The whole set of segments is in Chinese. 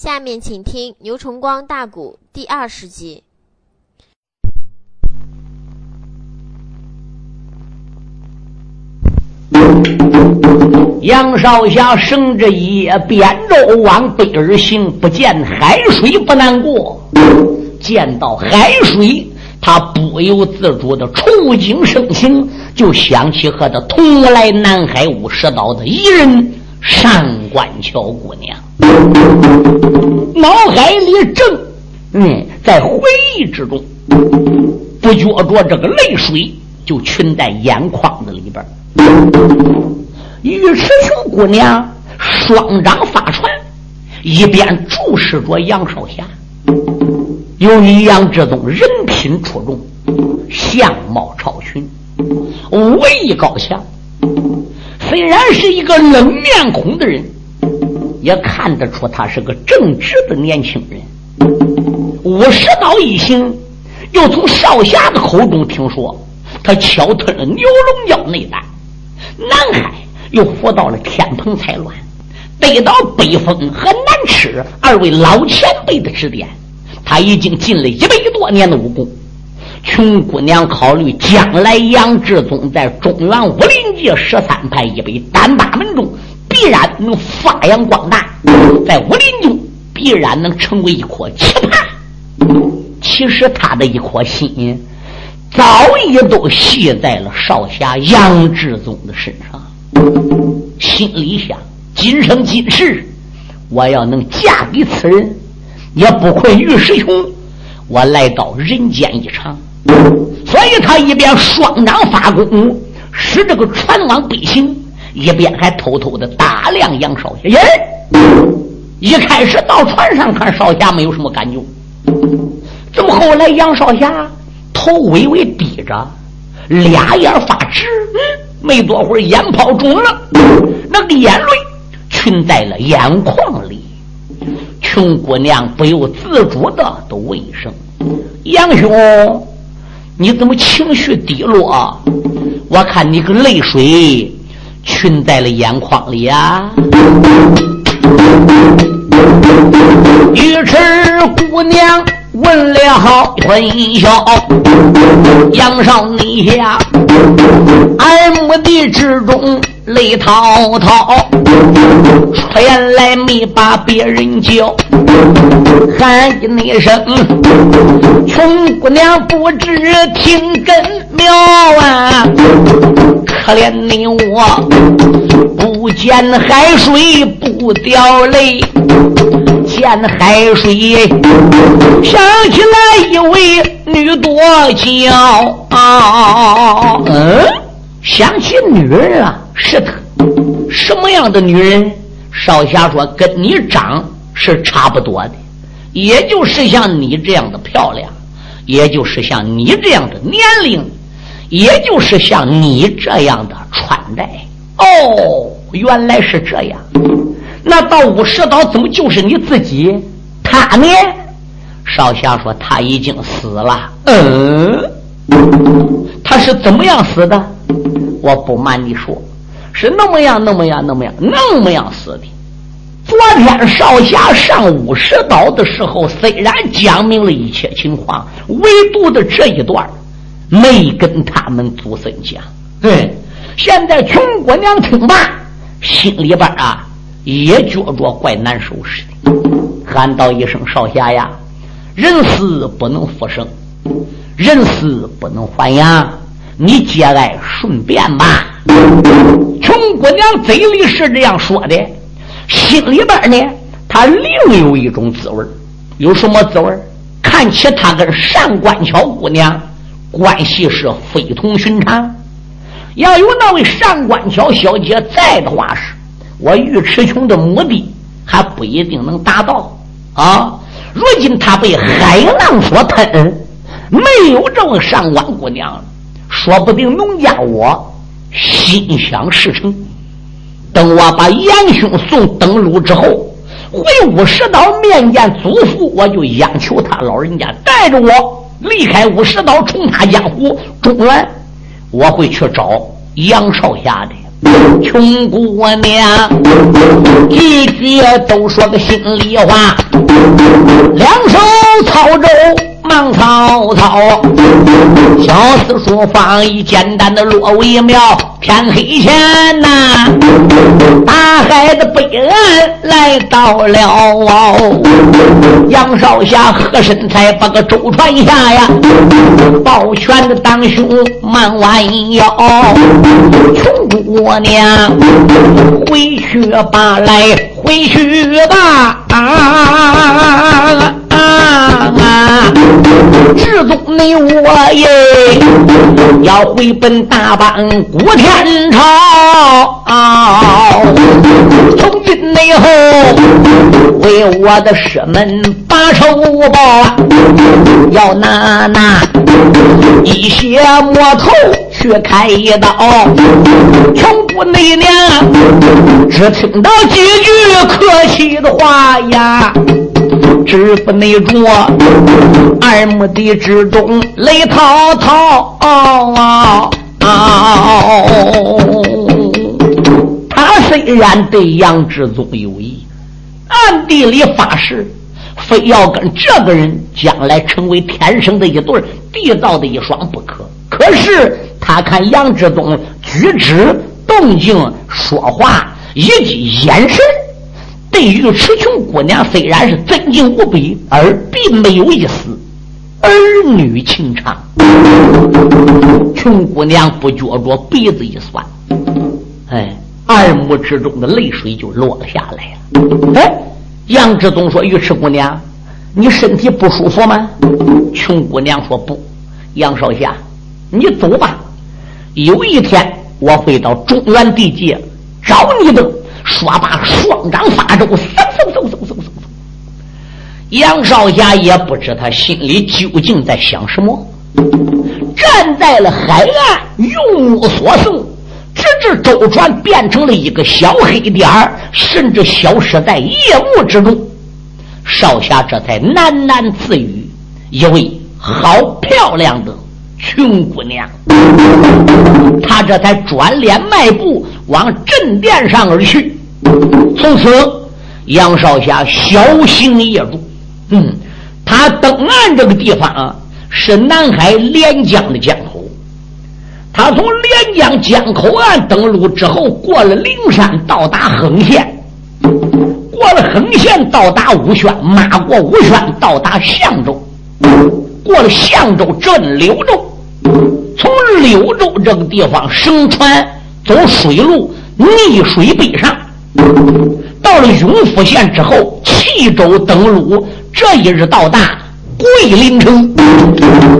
下面请听牛崇光大鼓第二十集。杨少侠绳着一扁舟往北而行，不见海水不难过。见到海水，他不由自主的触景生情，就想起和他同来南海五十岛的一人上官桥姑娘，脑海里正嗯在回忆之中，不觉着这个泪水就全在眼眶子里边。尉迟琼姑娘双掌发传，一边注视着杨少侠。由于杨志宗人品出众，相貌超群，武艺高强，虽然是一个冷面孔的人，也看得出他是个正直的年轻人。五十刀一行，又从少侠的口中听说他敲吞了牛龙角内丹，南海。又扶到了天蓬彩鸾，得到北风和南池二位老前辈的指点，他已经进了一百多年的武功。穷姑娘考虑将来杨志宗在中原武林界十三派一百单八门中必然能发扬光大，在武林中必然能成为一颗奇葩。其实他的一颗心早已都系在了少侠杨志宗的身上。心里想：今生今世，我要能嫁给此人，也不愧于师兄。我来到人间一场，所以他一边双掌发功，使这个船往北行，一边还偷偷的打量杨少侠。耶！一开始到船上看少侠没有什么感觉，怎么后来杨少侠头微微低着，俩眼发直？嗯。没多会儿，眼泡肿了，那个眼泪群在了眼眶里。穷姑娘不由自主的都问一声：“杨兄，你怎么情绪低落？我看你个泪水全在了眼眶里呀。”尉迟姑娘。问了春宵，杨少你呀，俺目的之中泪滔滔，出言来没把别人叫，喊一声，穷姑娘不知听根苗啊，可怜你我不见海水不掉泪。见海水，想起来一位女多娇。嗯，想起女人啊，是的什么样的女人？少侠说，跟你长是差不多的，也就是像你这样的漂亮，也就是像你这样的年龄，也就是像你这样的穿戴。哦，原来是这样。那到五十岛怎么就是你自己？他呢？少侠说他已经死了。嗯，他是怎么样死的？我不瞒你说，是那么样、那么样、那么样、那么样死的。昨天少侠上五十岛的时候，虽然讲明了一切情况，唯独的这一段没跟他们祖孙讲。对，现在穷姑娘听罢，心里边啊。也觉着怪难受似的，喊道一声：“少侠呀，人死不能复生，人死不能还阳，你节哀顺变吧。”穷姑娘嘴里是这样说的，心里边呢，她另有一种滋味有什么滋味看起她跟上官桥姑娘关系是非同寻常，要有那位上官桥小姐在的话是。我尉迟琼的目的还不一定能达到啊！如今他被海浪所吞，没有这位上官姑娘，说不定农家我心想事成。等我把杨兄送登陆之后，回五十岛面见祖父，我就央求他老人家带着我离开五十岛，冲他江湖。中原，我会去找杨少侠的。穷姑娘，句句都说个心里话，两手操着。忙曹操，小四书放一简单的落为妙。天黑前呐，大海的北岸来到了。杨少侠和身才把个舟船下呀，抱拳的当胸慢弯腰。穷姑娘，回去吧，来回去吧。啊！你我耶，要回奔大邦古天朝。从今以后，为我的师门把仇报，要拿那一血魔头去开一刀。穷姑娘，只听到几句客气的话呀。知府内着二目的之中泪滔滔，他虽然对杨志宗有意，暗地里发誓，非要跟这个人将来成为天生的一对，地道的一双不可。可是他看杨志宗举止、动静、说话以及眼神。对于赤琼姑娘，虽然是尊敬无比，而并没有一丝儿女情长。琼姑娘不觉着鼻子一酸，哎，二目之中的泪水就落了下来了。哎，杨志东说：“尉迟姑娘，你身体不舒服吗？”琼姑娘说：“不。”杨少侠，你走吧。有一天我会到中原地界找你的。说罢，双掌发咒，嗖嗖嗖嗖嗖嗖嗖。杨少侠也不知他心里究竟在想什么，站在了海岸，用目所视，直至舟船变成了一个小黑点儿，甚至消失在夜幕之中。少侠这才喃喃自语：“一位好漂亮的穷姑娘。”他这才转脸迈步往镇殿上而去。从此，杨少侠小心夜住。嗯，他登岸这个地方啊，是南海连江的江口。他从连江江口岸登陆之后，过了灵山，到达横县。过了横县，到达武宣，马过武宣，到达象州。过了象州，镇柳州。从柳州这个地方，乘船走水路，逆水北上。到了永福县之后，弃州登陆，这一日到达桂林城。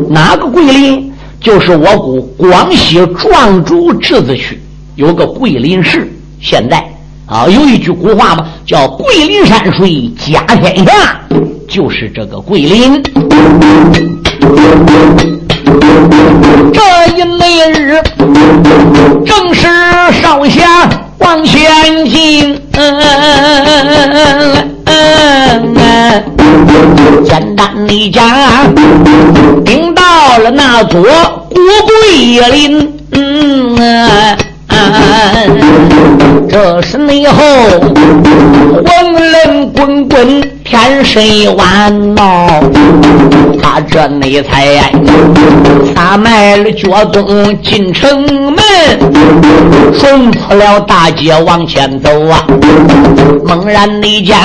哪个桂林？就是我国广西壮族自治区有个桂林市。现在啊，有一句古话嘛，叫“桂林山水甲天下”，就是这个桂林。这一那日，正是少侠。往前进，简单的讲，顶到了那座国桂林。这是内后黄人滚滚，天水湾闹。他这内才撒迈了脚踪进城门，顺出了大街往前走啊。猛然内见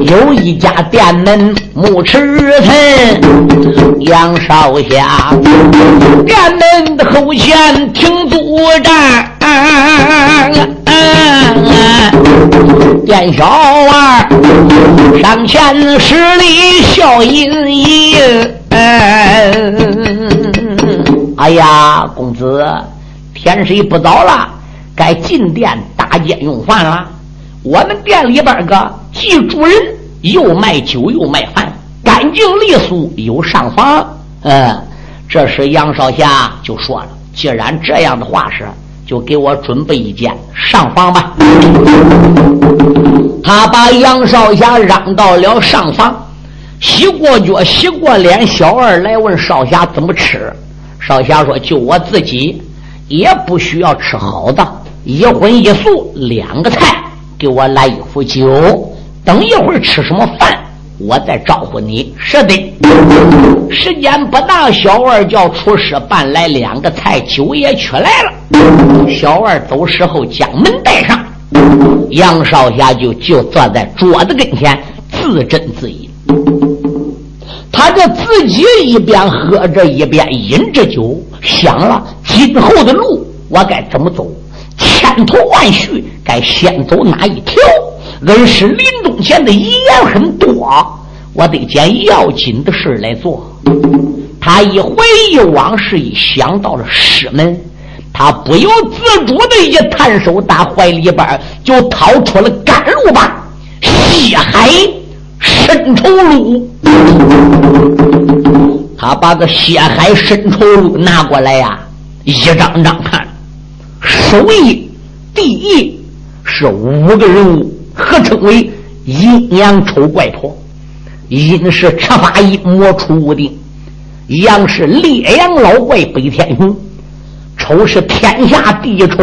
有一家店门木池城，杨少侠店门的后前停住站。店小二上前施礼，笑吟吟。哎呀，公子，天色不早了，该进店搭间用饭了。我们店里边个既主人，又卖酒又卖饭，干净利索，有上房。嗯，这时杨少侠就说了：“既然这样的话是。”就给我准备一间上房吧。他把杨少侠让到了上房，洗过脚，洗过脸。小二来问少侠怎么吃，少侠说：“就我自己，也不需要吃好的，一荤一素两个菜，给我来一壶酒。等一会儿吃什么饭，我再招呼你。是的，时间不大，小二叫厨师搬来两个菜，酒也取来了。小二走时候将门带上，杨少侠就就坐在桌子跟前自斟自饮。他这自己一边喝着一边饮着酒，想了今后的路我该怎么走？千头万绪，该先走哪一条？恩师临终前的遗言很多，我得捡要紧的事来做。他一回忆往事，一想到了师门，他不由自主的一探手，打怀里边就掏出了甘露棒，血海深仇录。他把个血海深仇录拿过来呀，一张张看，首页、第一是五个人物。合称为阴阳丑怪婆，阴是赤发阴魔出无定，阳是烈阳老怪北天雄，丑是天下第一丑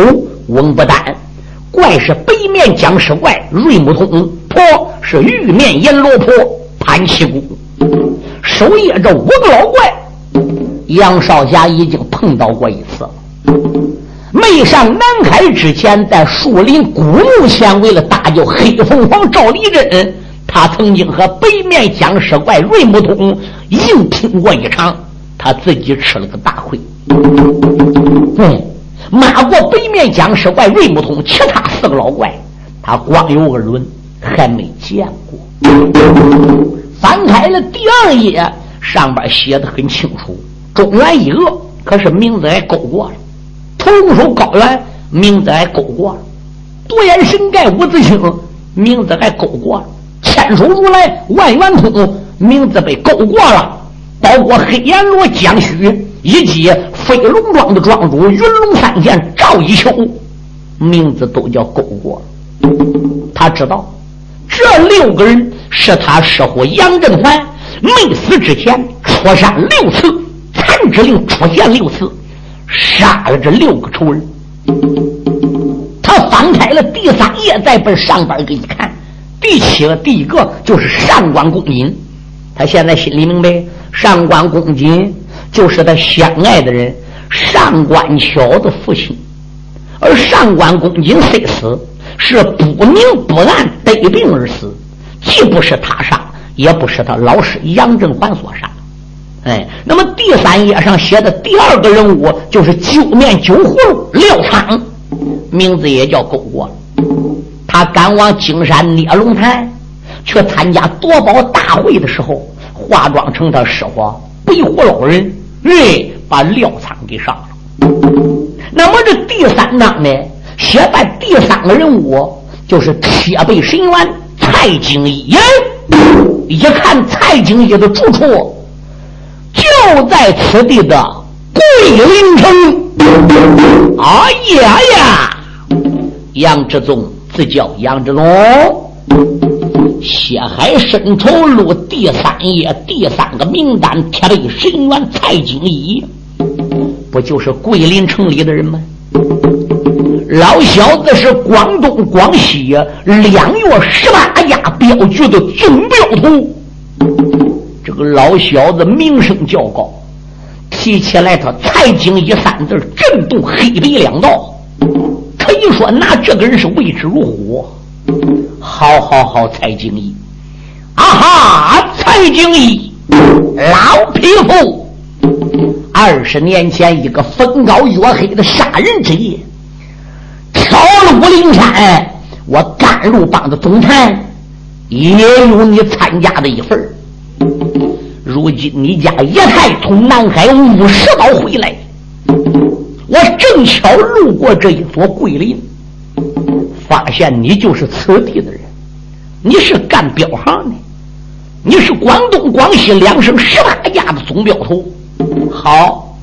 翁不丹，怪是北面僵尸怪瑞木通，婆是玉面阎罗婆潘七姑。守夜这五个老怪，杨少侠已经碰到过一次了。没上南海之前，在树林古墓前，为了搭救黑凤凰赵立珍，他曾经和北面僵尸怪瑞木通硬拼过一场，他自己吃了个大亏。嗯，骂过北面僵尸怪瑞木通，其他四个老怪，他光有耳轮，还没见过。翻开了第二页，上边写的很清楚：中原一恶，可是名字也勾过了。龙手高原名字还勾过，独眼神盖五子星名字还勾过，千手如来万元通名字被勾过了，包括黑阎罗江须以及飞龙庄的庄主云龙三剑赵一秋名字都叫勾过。他知道这六个人是他师傅杨振环没死之前出山六次，残之令出现六次。杀了这六个仇人，他翻开了第三页，再奔上边给你看。第七个，第一个就是上官公瑾。他现在心里明白，上官公瑾就是他相爱的人上官巧的父亲。而上官公瑾虽死，是不明不暗得病而死，既不是他杀，也不是他老师杨振环所杀。哎，那么第三页上写的第二个人物就是九面九葫芦廖昌，名字也叫勾过。他赶往金山聂龙潭去参加夺宝大会的时候，化妆成他师傅白虎老人，哎，把廖仓给杀了。那么这第三章呢，写在第三个人物就是铁背神元蔡京一。一看蔡京一的住处。就在此地的桂林城，哎呀呀！杨志宗自叫杨志宗，《血海深仇录》第三页第三个名单，贴的神元蔡京一，不就是桂林城里的人吗？老小子是广东、广西两月十八家镖局的总镖头。这个老小子名声较高，提起来他蔡京一三字震动黑白两道，可以说拿这个人是畏之如虎。好好好，蔡京一，啊哈，蔡京一，老匹夫，二十年前一个风高月黑的杀人之夜，挑了武陵山，我甘露帮的总坛也有你参加的一份如今你家爷太从南海五十岛回来，我正巧路过这一座桂林，发现你就是此地的人，你是干镖行的，你是广东、广西两省十八家的总镖头。好，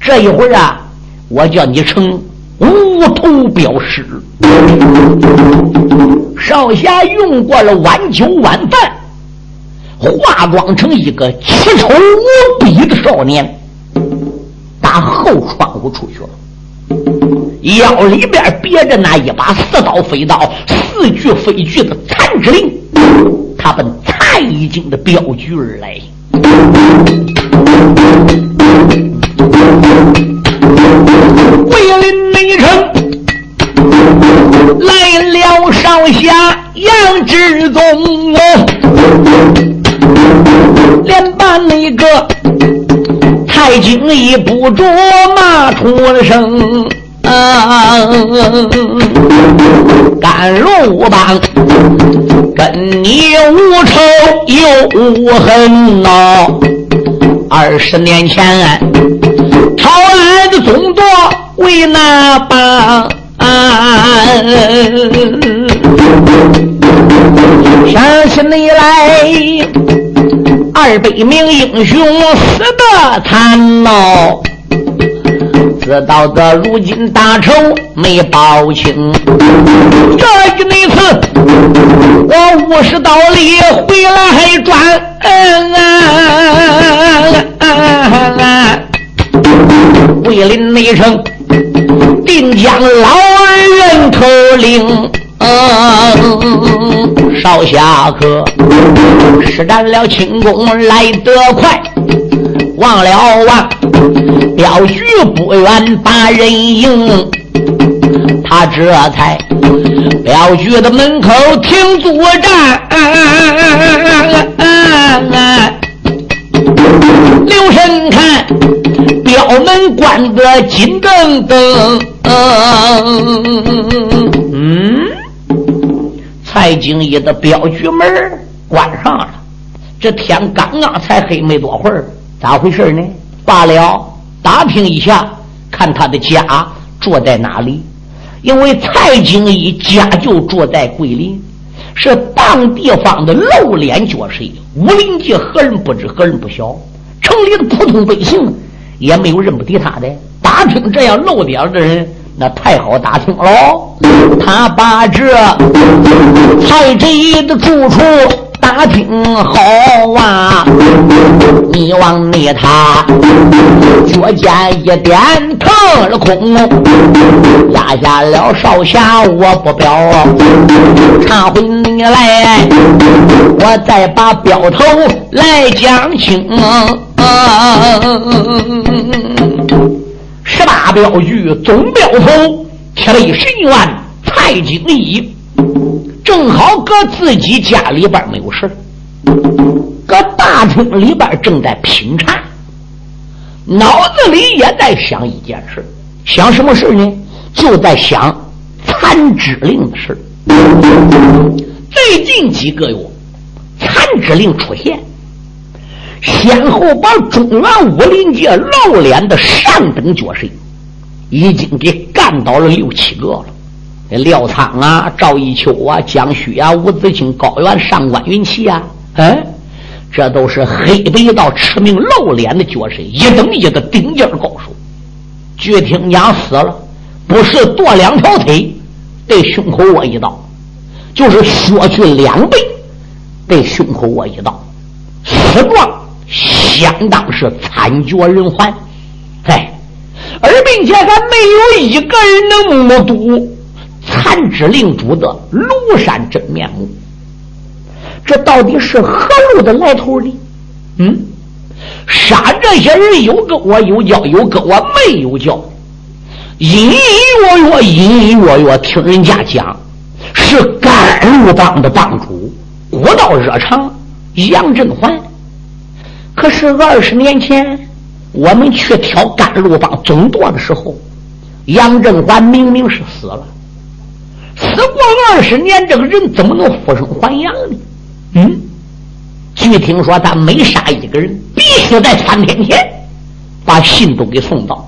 这一会儿啊，我叫你成无头镖师。少侠用过了晚酒晚饭。化妆成一个奇丑无比的少年，打后窗户出去了。腰里边别着那一把四刀飞刀，四句飞句的残之令，他奔蔡京的镖局而来。桂林内城来了少侠杨志忠哦，蔡京一不着骂出了声。啊！甘露帮跟你无仇又无恨呐！二十年前朝来的总舵为哪帮？想起你来，二百名英雄死的惨呐！知道的如今大仇没报清，这一那次我五十道里回来转，桂林内城定将老二人头领，少侠客施展了轻功来得快。忘了忘，镖局不远把人迎，他这才镖局的门口停坐站。留神看，镖门关得紧噔噔。嗯，蔡京一的镖局门关上了，这天刚刚才黑没多会儿。咋回事呢？罢了，打听一下，看他的家住在哪里。因为蔡京一家就住在桂林，是当地方的露脸角色，武林界何人不知，何人不晓？城里的普通百姓也没有认不得他的。打听这样露脸的人，那太好打听喽。他把这蔡京一的住处。打听好啊！你往那他脚尖一点，腾了空，压下了少侠，我不表，常回你来，我再把镖头来讲清。十八镖局总镖头铁背神元蔡京义。正好搁自己家里边没有事搁大厅里边正在品茶，脑子里也在想一件事，想什么事呢？就在想残之令的事最近几个月，残之令出现，先后把中原武林界露脸的上等角色，已经给干倒了六七个了。廖仓啊，赵一秋啊，江须啊，吴子清、高原、上官云奇啊，嗯，这都是黑白道驰名露脸的角色，一等一的顶尖高手。据听讲死了，不是剁两条腿，对胸口窝一刀，就是削去两倍，对胸口窝一刀，死状相当是惨绝人寰。哎，而并且还没有一个人能目睹。残肢令主的庐山真面目，这到底是何路的来头呢？嗯，杀这些人有跟我有交，有跟我没有交，隐隐约约，隐隐约约，听人家讲是甘露帮的帮主，古道热肠杨振环。可是二十年前我们去挑甘露帮总舵的时候，杨振环明明是死了。死过二十年，这个人怎么能复生还阳呢？嗯，据听说他没杀一个人，必须在三天前把信都给送到，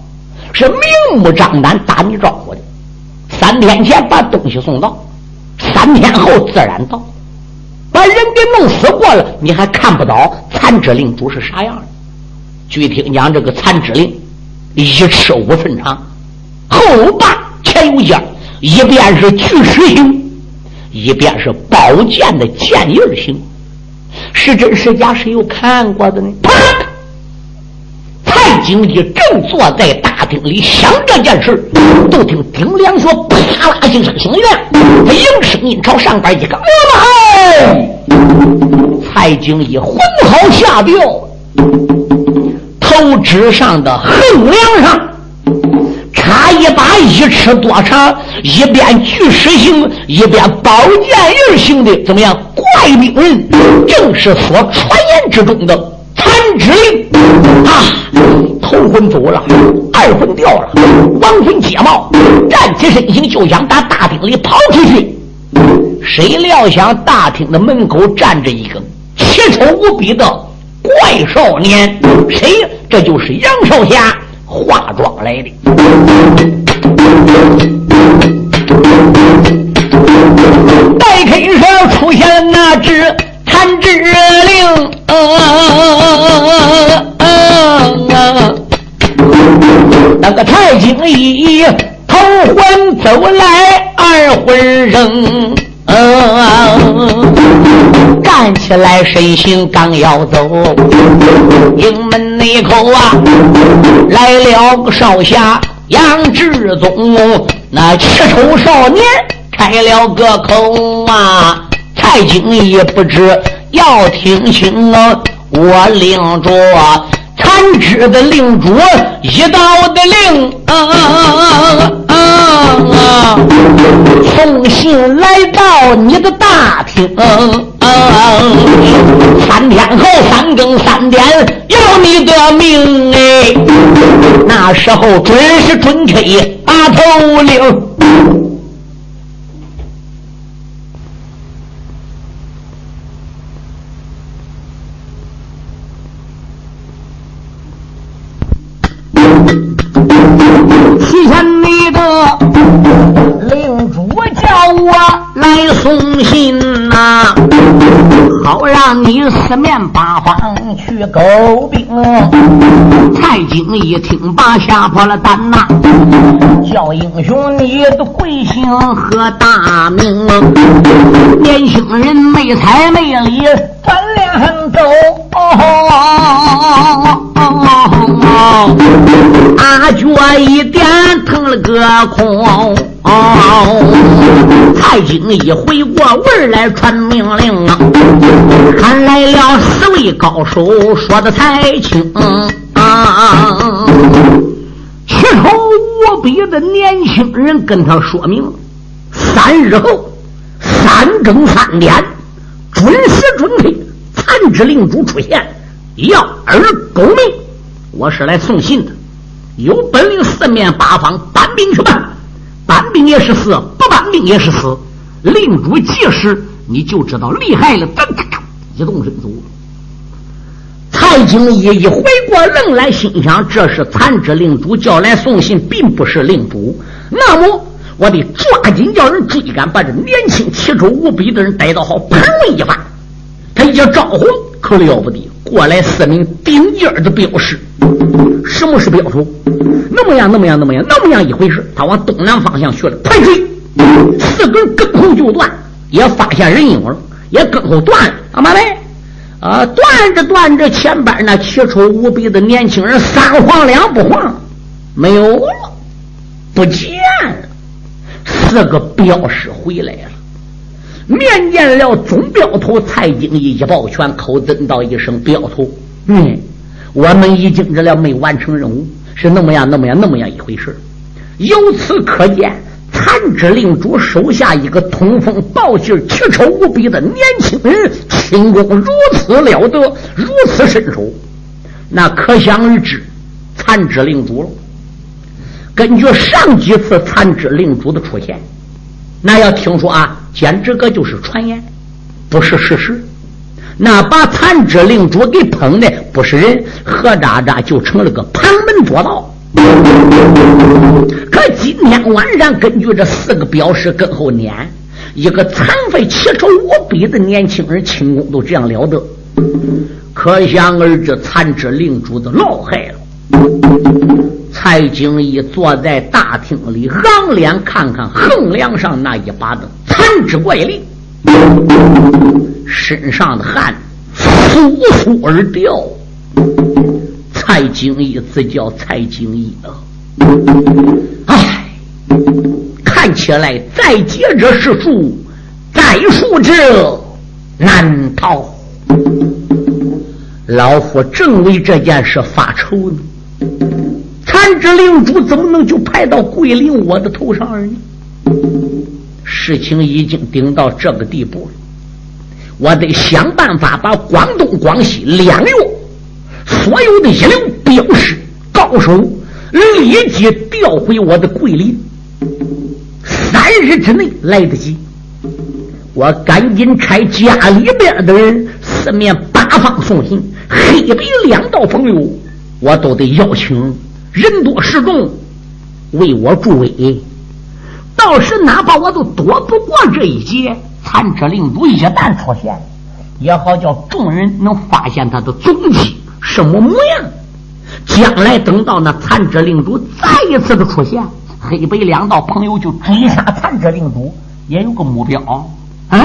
是明目张胆打你招呼的。三天前把东西送到，三天后自然到。把人给弄死过了，你还看不到残肢令主是啥样的？据听讲，这个残肢令一尺五寸长，后八前有尖。一边是巨石形，一边是宝剑的剑印形，是真是假？谁有看过的呢？啪！蔡京一正坐在大厅里想这件事，都听丁良说啪啦一声响亮，他应声音朝上边一个，哎，蔡京一魂好下掉，头指上的横梁上。插一把一尺多长、一边巨石形、一边宝剑印形的，怎么样？怪兵人，正是所传言之中的残肢令啊！头昏走了，二魂掉了，亡魂皆冒，站起身形就想打大厅里跑出去。谁料想大厅的门口站着一个奇丑无比的怪少年，谁？这就是杨少侠。化妆来的，待开上出现了那只残肢灵，那个太精一头昏走来，二魂扔。站起来，身形刚要走，营门内口啊，来了个少侠杨志宗，那奇丑少年开了个口啊，蔡京也不知要听清啊，我领着残肢的领主一道的令。送信来到你的大厅，三天后三更三点要你的命哎，那时候准是准 K 把头领。前你的领主叫我来送信呐，好让你四面八方去勾兵。蔡京一听，把吓破了胆呐，叫英雄你的贵姓和大名？年轻人没彩没礼，转脸走。阿脚一点腾了个空。哦，蔡京一回过味来传命令啊！看来了四位高手，说的才清啊！奇丑无比的年轻人跟他说明：三日后三更三点，准时准配，残肢令主出现，要耳狗命。我是来送信的，有本领四面八方搬兵去办。搬兵也是死，不搬兵也是死。令主即时，你就知道厉害了。噔噔噔，一动身走。蔡京一一回过愣来，心想：这是残肢令主叫来送信，并不是令主。那么，我得抓紧叫人追赶，把这年轻奇丑无比的人逮到，好盘问一番。他一招呼，可了不得，过来四名顶尖的镖师。什么是镖头？那么样，那么样，那么样，那么样一回事。他往东南方向去了，快追，四根跟后就断，也发现人影了，也跟后断了。干嘛嘞？啊，断着断着，前边那奇丑无比的年轻人三晃两不晃，没有了，不见了。四个镖师回来了，面见了总镖头蔡京一，一抱拳，口尊道一声：“镖头，嗯。”我们已经这了没完成任务，是那么样那么样那么样一回事由此可见，残肢令主手下一个通风报信、奇丑无比的年轻人，轻功如此了得，如此身手，那可想而知，残肢令主了。根据上几次残肢令主的出现，那要听说啊，简直个就是传言，不是事实。那把残肢令主给捧的不是人，何渣渣就成了个旁门左道。可今天晚上，根据这四个表示跟后撵一个残废奇丑无比的年轻人，轻功都这样了得，可想而知残肢令主的老害了。蔡京一坐在大厅里，仰脸看看横梁上那一把的残肢怪令。身上的汗簌簌而掉。蔡京义自叫蔡京义啊，唉，看起来再劫这是树，再树这难逃。老夫正为这件事发愁呢。残肢领主怎么能就派到桂林我的头上呢？事情已经顶到这个地步了，我得想办法把广东、广西两粤所有的一流镖师、高手立即调回我的桂林。三日之内来得及，我赶紧差家里边的人四面八方送信，黑白两道朋友我都得邀请。人多势众，为我助威。到时哪怕我都躲不过这一劫，残肢领主一旦出现，也好叫众人能发现他的踪迹，什么模样。将来等到那残肢领主再一次的出现，黑白两道朋友就追杀残肢领主，也有个目标。嗯，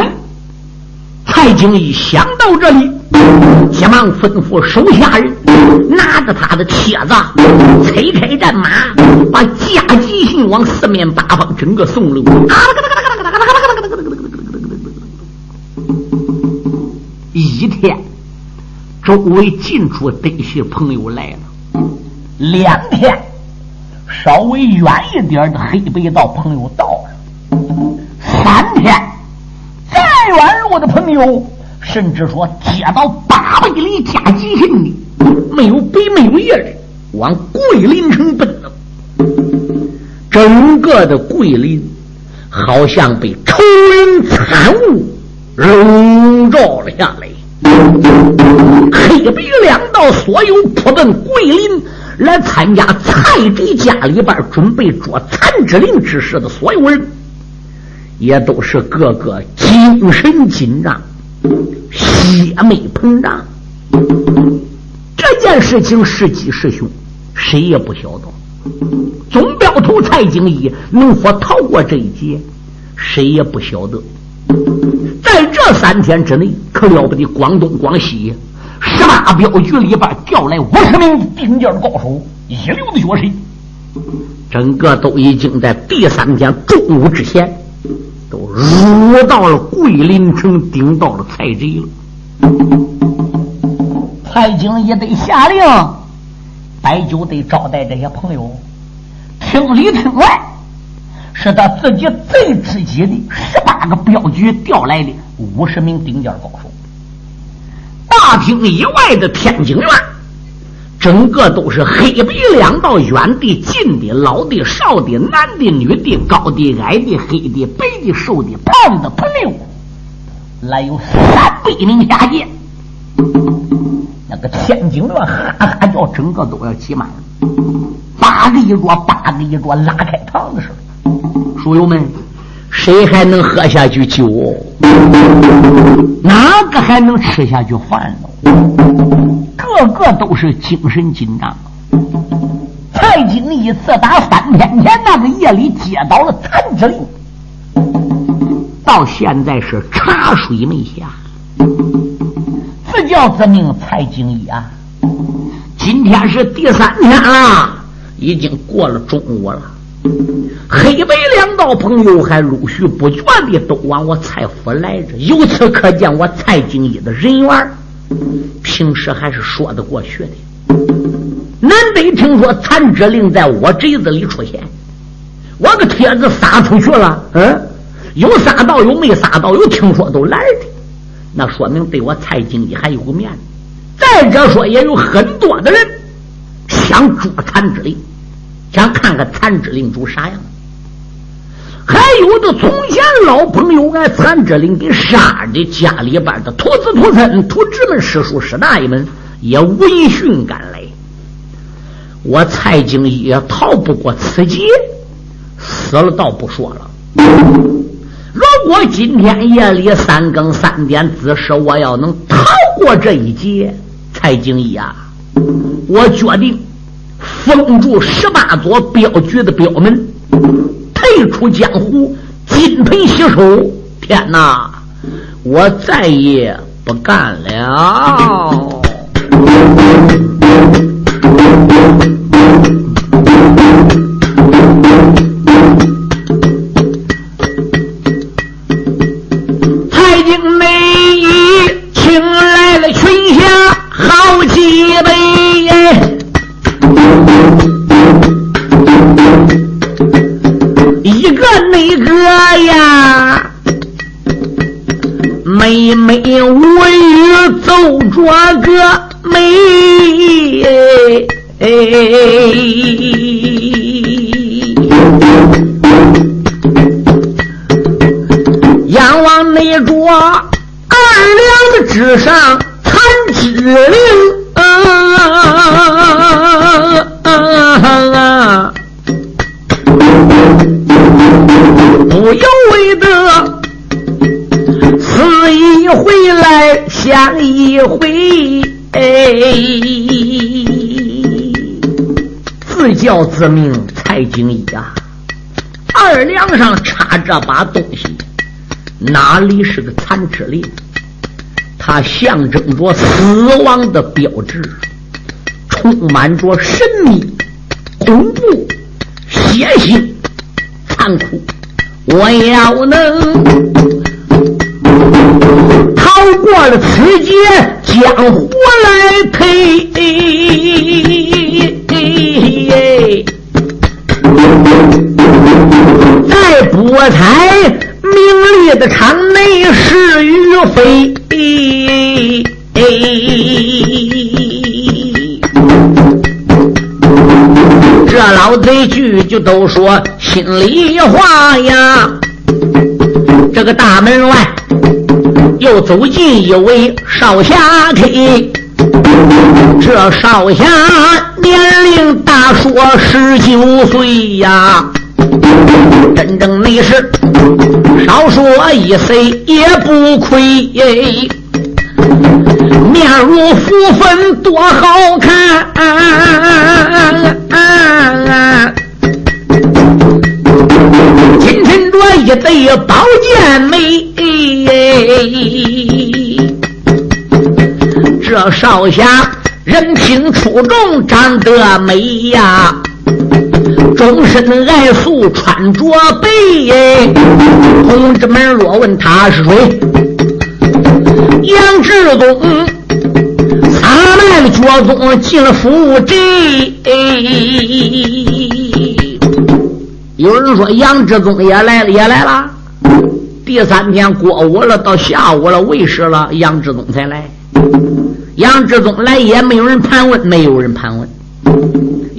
蔡京一想到这里。急忙吩咐手下人，拿着他的帖子，催开战马，把加急信往四面八方整个送了。一天，周围进出得些朋友来了；两天，稍微远一点的黑白道朋友到了；三天，远路的朋友。甚至说，接到八百里加急信的，没有北没有夜的，往桂林城奔了。整个的桂林，好像被愁云惨雾笼罩了下来。黑白两道所有扑奔桂林来参加蔡贼家里边准备捉残之令之事的所有人，也都是个个精神紧张。血脉膨胀，这件事情是吉是凶，谁也不晓得。总镖头蔡京一能否逃过这一劫，谁也不晓得。在这三天之内，可了不得！广东、广西十八镖局里边调来五十名顶尖高手，一流的学生，整个都已经在第三天中午之前。都入到了桂林城，顶到了蔡贼了。蔡京也得下令，摆酒得招待这些朋友。厅里厅外，是他自己最知己的十八个镖局调来的五十名顶尖高手。大厅以外的天津院。整个都是黑白两道，远的、近的、老的、少的、男的、女的、高的、矮的、黑的、白的、瘦的、胖的、朋友，来有三百名下界。那个天津乱哈哈叫，整个都要挤满了，八个一桌，八个一桌，拉开堂子似的。书友们，谁还能喝下去酒？哪个还能吃下去饭呢？个个都是精神紧张。蔡京一次打三天前那个夜里接到了残之令，到现在是茶水没下。自叫自命蔡京一啊！今天是第三天了，已经过了中午了。黑白两道朋友还陆续不绝的都往我蔡府来着，由此可见我蔡京一的人缘。平时还是说得过去的，难得听说残肢令在我宅子里出现，我个帖子撒出去了，嗯，有撒到有没撒到，有听说都来的，那说明对我蔡经理还有个面子。再者说，也有很多的人想捉残肢令，想看看残肢令主啥样。还有的从前老朋友，俺残肢令给杀的家里边的徒子徒孙、徒侄们、师叔师大爷们也闻讯赶来。我蔡京一也逃不过此劫，死了倒不说了。如果今天夜里三更三点子时，我要能逃过这一劫，蔡京一啊，我决定封住十八座镖局的镖门。退出江湖金盆洗手天呐我再也不干了。太京内衣请来了群侠好几位自命蔡景义啊！二梁上插这把东西，哪里是个残肢令？它象征着死亡的标志，充满着神秘、恐怖、血腥、残酷。我要能逃过了此劫，江湖在博彩名利的场内是与非，这老贼句就都说心里话呀。这个大门外又走进一位少侠客。这少侠年龄大，说十九岁呀，真正你是少说一岁也不亏，面如浮粉多好看，紧身着一对宝剑眉。这少侠人品出众，长得美呀，终身爱素，穿着白。同志们若问他是谁，杨志宗，他来了脚宗进了府邸。有人说杨志宗也来了，也来了。第三天过午了，到下午了，未时了，杨志宗才来。杨志宗来也没有人盘问，没有人盘问，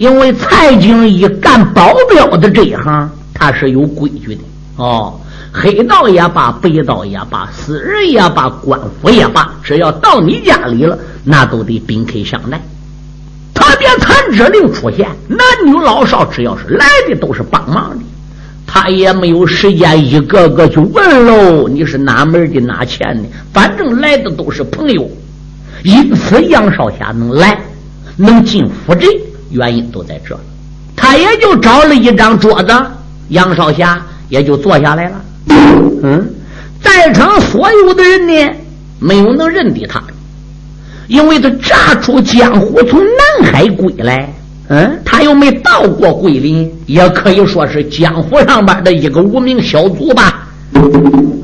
因为蔡京一干保镖的这一行，他是有规矩的哦。黑道也罢，白道也罢，私人也罢，官府也罢，只要到你家里了，那都得宾客相待。特别残肢令出现，男女老少只要是来的，都是帮忙的。他也没有时间一个个去问喽，你是哪门的，哪钱的，反正来的都是朋友。因此，杨少侠能来，能进府宅，原因都在这。他也就找了一张桌子，杨少侠也就坐下来了。嗯，在场所有的人呢，没有能认得他，因为他乍出江湖，从南海归来。嗯，他又没到过桂林，也可以说是江湖上边的一个无名小卒吧。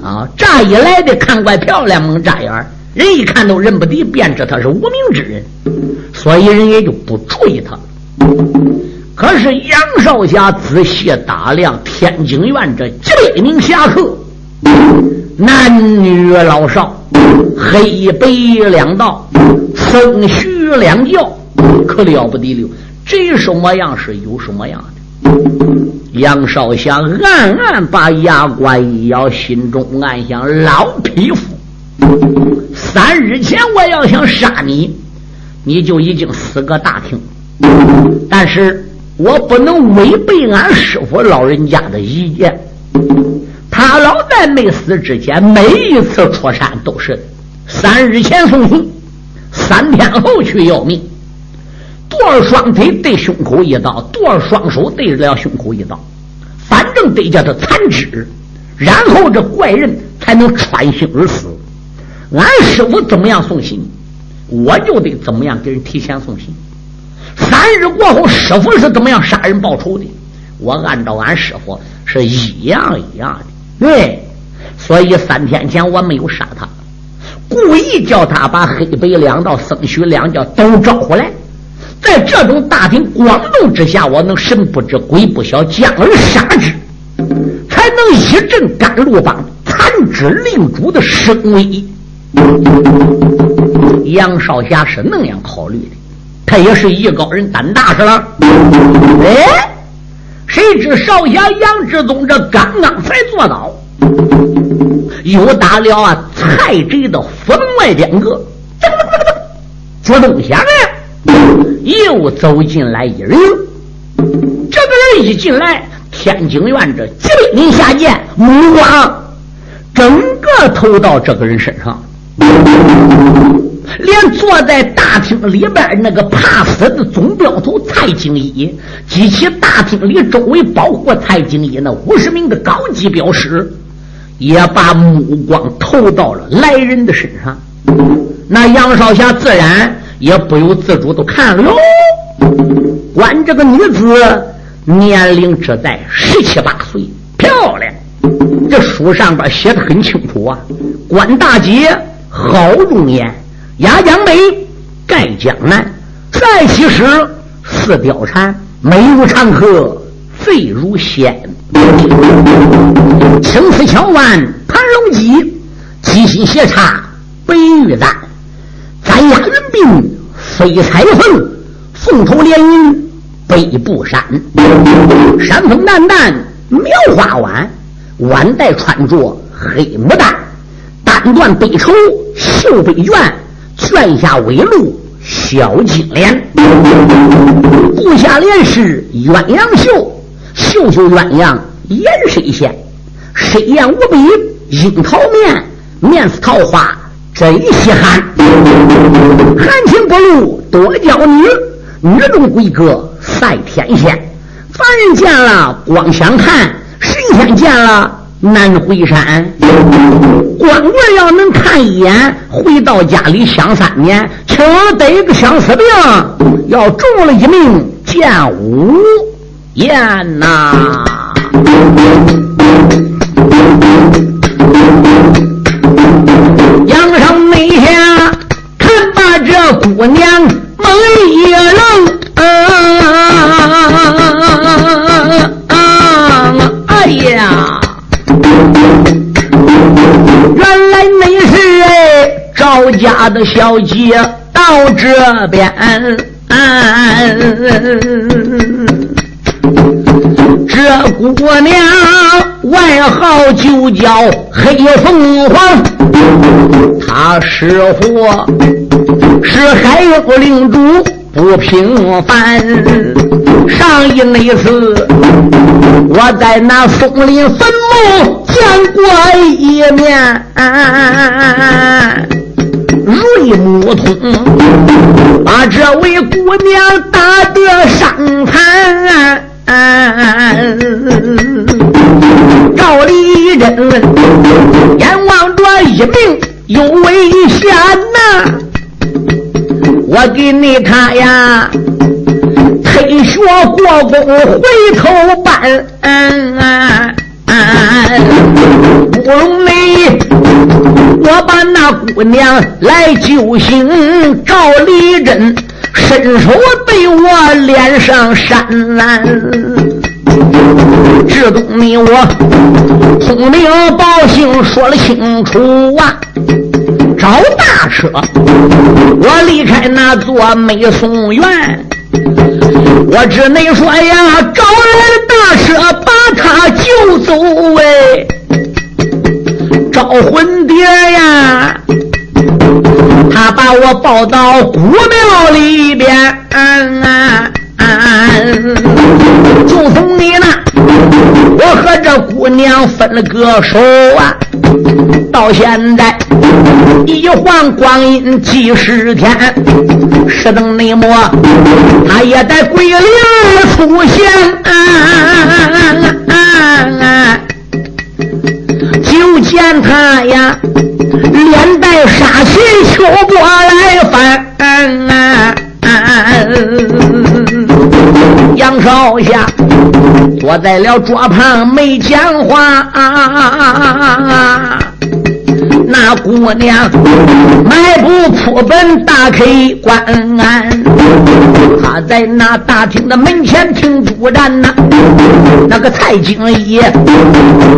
啊，乍一来的看怪漂亮，猛扎眼。人一看都认不得，便知他是无名之人，所以人也就不注意他了。可是杨少侠仔细打量天津院这几百名侠客，男女老少，黑白两道，僧虚两教，可了不得了。这什么样是有什么样的？杨少侠暗暗把牙关一咬，心中暗想：老匹夫。三日前我要想杀你，你就已经死个大厅。但是我不能违背俺师傅老人家的意见。他老在没死之前，每一次出山都是三日前送信，三天后去要命。多少双腿对胸口一刀，多少双手对了胸口一刀，反正得叫他残肢，然后这怪人才能穿心而死。俺师傅怎么样送行，我就得怎么样给人提前送行。三日过后，师傅是怎么样杀人报仇的，我按照俺师傅是一样一样的。对，所以三天前我没有杀他，故意叫他把黑白两道僧虚两教都招回来，在这种大庭广众之下，我能神不知鬼不晓，将而杀之，才能一震甘露帮残肢令主的声威。杨少侠是那样考虑的，他也是艺高人胆大是了。哎，谁知少侠杨志宗这刚刚才坐倒，又打了啊蔡贼的府门外边个，左东下来，又走进来一人。这个人一进来，天津院这吉林下见，目光整个投到这个人身上。连坐在大厅里边那个怕死的总镖头蔡京一及其大厅里周围保护蔡京一那五十名的高级镖师，也把目光投到了来人的身上。那杨少侠自然也不由自主都看了哟。管这个女子年龄只在十七八岁，漂亮。这书上边写的很清楚啊，管大姐。好容颜，压江北，盖江南。再其实似貂蝉，美如长河，醉如仙。青丝桥弯盘龙髻，鸡心斜插白玉簪。簪压云鬓飞彩凤，凤头连云背不山。山峰淡淡描花弯，腕带穿着黑牡丹。三段北绸绣北绢，卷下微露小金莲。布下莲是鸳鸯绣，绣绣鸳鸯颜水仙。水艳无比樱桃面，面似桃花真稀罕。含情不露多娇女，女中闺阁赛天仙。凡人见了光想看，神仙见了。难回山，光棍要能看一眼，回到家里想三年，轻得个相思病，要中了一命见五言呐。杨上内下，看把这姑娘赵家的小姐到这边，这姑娘外号就叫黑凤凰，她师傅是海妖领主不平凡。上一那次我在那松林坟墓。见过一面，一木通把这位姑娘打得伤残。赵丽珍眼望着一命有危险呐，我给你看呀，退学过宫回头办。不容你，我把那姑娘来救醒。赵丽珍伸手对我脸上扇，只懂你我通明报信说了清楚啊。找大车，我离开那座美松园。我只能说呀，找来大车把他救走哎，招魂蝶呀，他把我抱到古庙里边，啊就从你那，我和这姑娘分了个手啊。到现在一晃光阴几十天，是等你么，他也在桂林出现，啊。见他呀，脸带杀气，秋波来翻。杨少侠坐在了桌旁没讲话，那姑娘迈步扑奔大开关，他在那大厅的门前听主战呐。那个蔡京一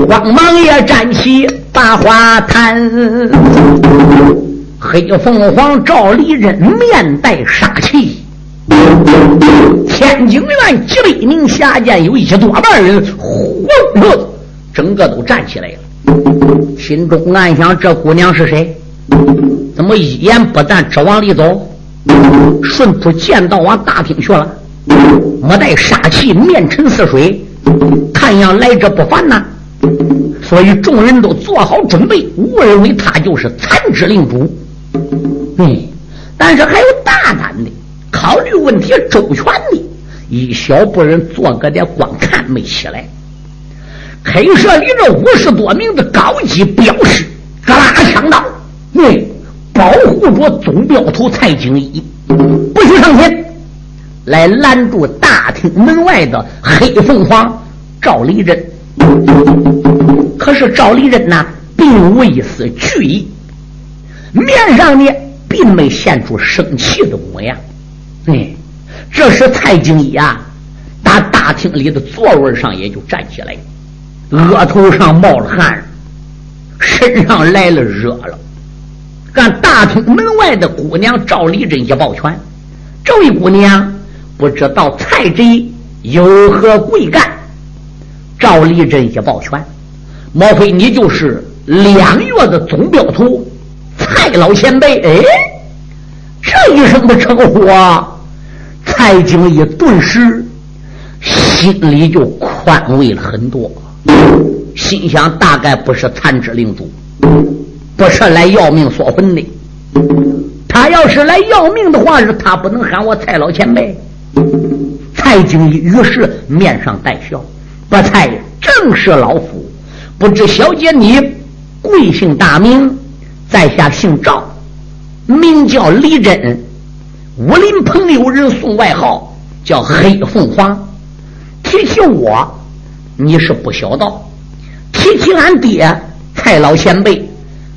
慌忙也站起把话谈。黑凤凰赵立珍面带杀气。天津院几百名下贱有一多半人，呼噜，整个都站起来了，心中暗想：这姑娘是谁？怎么一言不赞，直往里走？顺出剑道往大厅去了，没带杀气，面沉似水，看样来者不凡呐。所以众人都做好准备，误认为他就是残肢领主。嗯，但是还有大胆的。考虑问题周全的一小部人坐个的光看没起来。黑社里这五十多名的高级镖师，嘎啦枪道，嗯，保护着总镖头蔡京一，不许上前，来拦住大厅门外的黑凤凰赵立人。可是赵立人呢，并无一丝惧意，面上呢，并没现出生气的模样。哎，这时蔡京一啊，打大厅里的座位上也就站起来，额头上冒了汗，身上来了热了。看大厅门外的姑娘赵丽珍一抱拳：“这位姑娘，不知道蔡贼有何贵干？”赵丽珍一抱拳：“莫非你就是两月的总镖头蔡老前辈？”哎。这一声的称呼啊，蔡京一顿时心里就宽慰了很多，心想大概不是残肢领主，不是来要命索魂的。他要是来要命的话，是他不能喊我蔡老前辈。蔡京于是面上带笑：“不才正是老夫，不知小姐你贵姓大名？在下姓赵。”名叫李真，武林朋友人送外号叫黑凤凰。提起我，你是不晓得；提起俺爹蔡老前辈，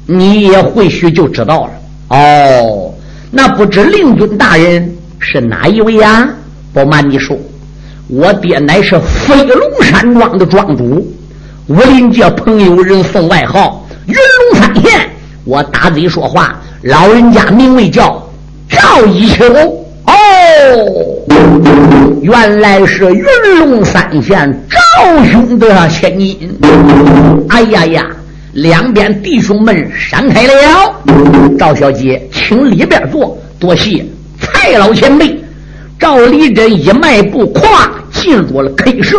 你也或许就知道了。哦，那不知令尊大人是哪一位呀？不瞒你说，我爹乃是飞龙山庄的庄主，武林界朋友人送外号云龙三贤。我打嘴说话。老人家名为叫赵一秋哦，原来是云龙三县赵兄的千金。哎呀呀，两边弟兄们闪开了。赵小姐，请里边坐，多谢蔡老前辈。赵立珍一迈步跨进入了 K 社，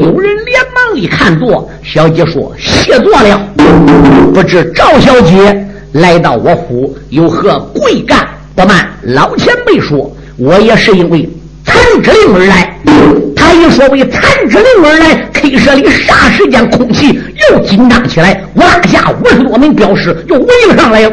有人连忙一看坐，小姐说谢坐了。不知赵小姐。来到我府有何贵干？不瞒老前辈说，我也是因为残之令而来。他一说为残之令而来，K 社里霎时间空气又紧张起来。我拉下五十多名镖师又围了上来。